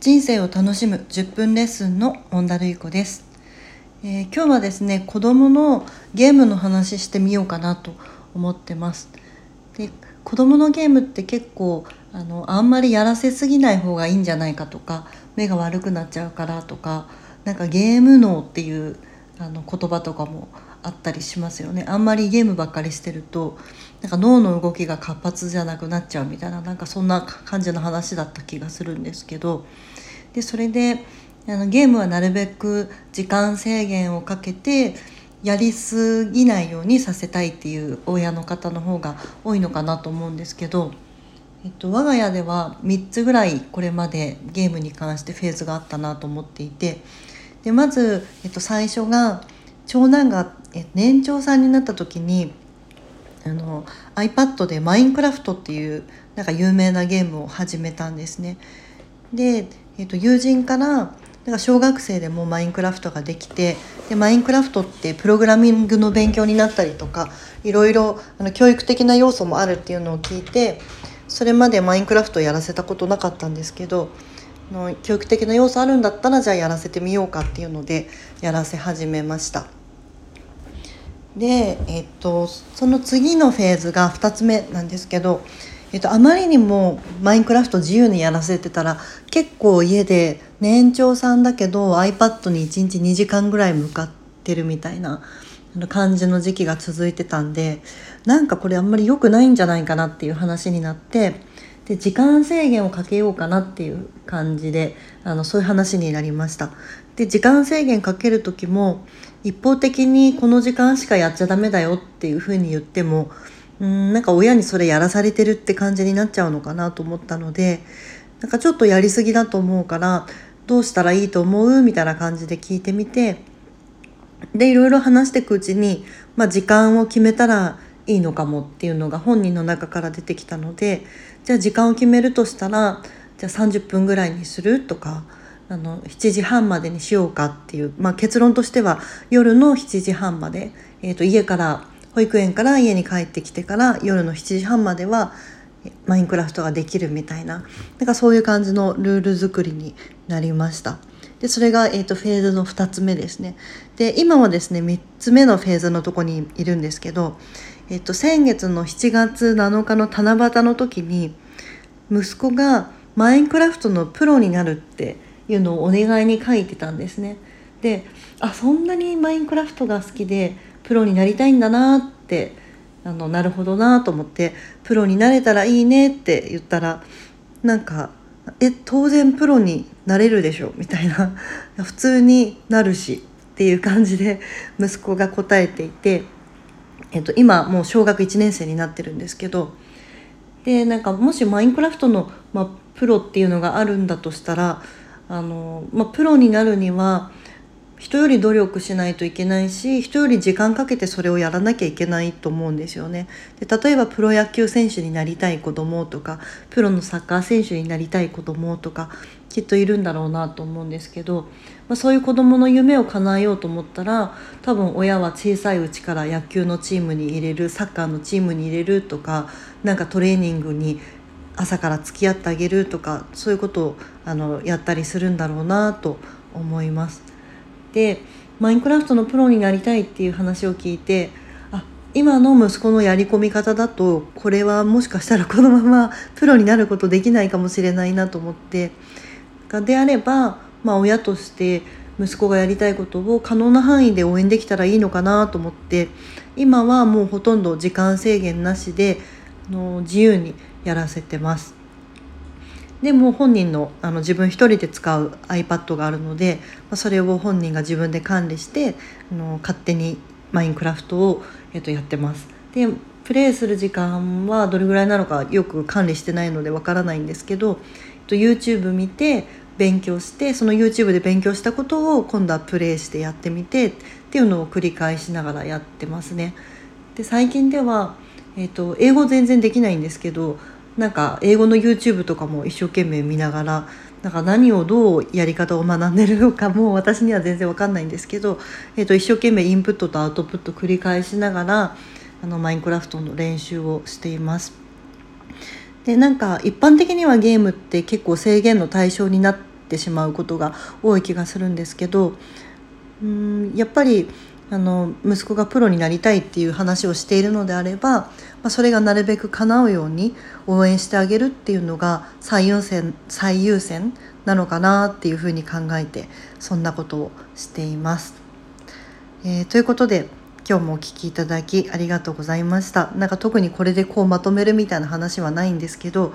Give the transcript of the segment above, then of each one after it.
人生を楽しむ10分レッスンのモンダルイコです、えー、今日はですね子供のゲームの話してみようかなと思ってます。で子供のゲームって結構あのあんまりやらせすぎない方がいいんじゃないかとか目が悪くなっちゃうからとかなんかゲーム脳っていうあの言葉とかもあったりしますよね。あんまりゲームばっかりしてるとなんか脳の動きが活発じゃなくなっちゃうみたいななんかそんな感じの話だった気がするんですけど。でそれであのゲームはなるべく時間制限をかけてやりすぎないようにさせたいっていう親の方の方が多いのかなと思うんですけど、えっと、我が家では3つぐらいこれまでゲームに関してフェーズがあったなと思っていてでまず、えっと、最初が長男が年長さんになった時にあの iPad で「マインクラフト」っていうなんか有名なゲームを始めたんですね。で、えー、と友人からなんか小学生でもマインクラフトができてでマインクラフトってプログラミングの勉強になったりとかいろいろあの教育的な要素もあるっていうのを聞いてそれまでマインクラフトやらせたことなかったんですけどの教育的な要素あるんだったらじゃあやらせてみようかっていうのでやらせ始めました。で、えっと、その次のフェーズが2つ目なんですけど、えっと、あまりにもマインクラフト自由にやらせてたら結構家で年長さんだけど iPad に1日2時間ぐらい向かってるみたいな感じの時期が続いてたんでなんかこれあんまり良くないんじゃないかなっていう話になってで時間制限をかけようかなっていう感じであのそういう話になりました。で時間制限かける時も一方的にこの時間しかやっちゃダメだよっていうふうに言ってもうんなんか親にそれやらされてるって感じになっちゃうのかなと思ったのでなんかちょっとやりすぎだと思うからどうしたらいいと思うみたいな感じで聞いてみてでいろいろ話していくうちに、まあ、時間を決めたらいいのかもっていうのが本人の中から出てきたのでじゃあ時間を決めるとしたらじゃあ30分ぐらいにするとかあの7時半までにしようかっていう、まあ、結論としては夜の7時半まで、えー、と家から保育園から家に帰ってきてから夜の7時半まではマインクラフトができるみたいななんかそういう感じのルール作りになりました。でそれが、えーと、フェーズの2つ目ですね。で今はですね3つ目のフェーズのとこにいるんですけど、えーと、と先月の7月7日の七夕の時に息子がマインクラフトのプロになるっていうのをお願いに書いてたんですね。であそんなにマインクラフトが好きでプロになりたいんだなってあのなるほどなと思ってプロになれたらいいねって言ったらなんか「え当然プロになれるでしょ」みたいな 普通になるしっていう感じで息子が答えていて、えっと、今もう小学1年生になってるんですけどでなんかもしマインクラフトの、まあ、プロっていうのがあるんだとしたらあの、まあ、プロになるには人より努力しないといけないし人より時間かけてそれをやらなきゃいけないと思うんですよね。で例えばプロ野球選手になりたい子供とかプロのサッカー選手になりたい子供とかきっといるんだろうなと思うんですけど、まあ、そういう子供の夢を叶えようと思ったら多分親は小さいうちから野球のチームに入れるサッカーのチームに入れるとかなんかトレーニングに朝から付き合ってあげるとかそういうことをあのやったりするんだろうなと思います。でマインクラフトのプロになりたいっていう話を聞いてあ今の息子のやり込み方だとこれはもしかしたらこのままプロになることできないかもしれないなと思ってがであれば、まあ、親として息子がやりたいことを可能な範囲で応援できたらいいのかなと思って今はもうほとんど時間制限なしであの自由にやらせてます。でも本人のあの自分一人で使う iPad があるので、まあ、それを本人が自分で管理してあの勝手にマインクラフトを、えっと、やってます。でプレイする時間はどれぐらいなのかよく管理してないのでわからないんですけど、YouTube 見て勉強してその YouTube で勉強したことを今度はプレイしてやってみてっていうのを繰り返しながらやってますね。で最近ではえーと、英語全然できないんですけどなんか英語の YouTube とかも一生懸命見ながらなんか何をどうやり方を学んでるのかも私には全然わかんないんですけど、えーと、一生懸命インプットとアウトプット繰り返しながらあのマインクラフトの練習をしています。でなんか一般的にはゲームって結構制限の対象になってしまうことが多い気がするんですけどうんやっぱりあの息子がプロになりたいっていう話をしているのであれば、まあ、それがなるべく叶うように応援してあげるっていうのが最優先最優先なのかなっていうふうに考えてそんなことをしています。えー、ということで今日もお聴きいただきありがとうございました。なんか特にこれでこうまとめるみたいな話はないんですけど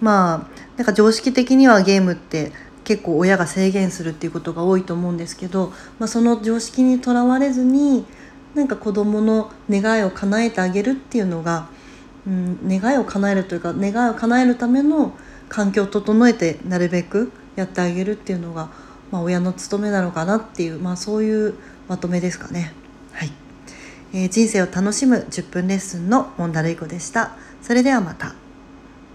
まあなんか常識的にはゲームって結構親が制限するっていうことが多いと思うんですけど、まあ、その常識にとらわれずになんか子どもの願いを叶えてあげるっていうのが、うん、願いを叶えるというか願いを叶えるための環境を整えてなるべくやってあげるっていうのが、まあ、親の務めなのかなっていう、まあ、そういうまとめですかね。はいえー、人生を楽しむ10分レッスンのモンダルイコでした。それではまた。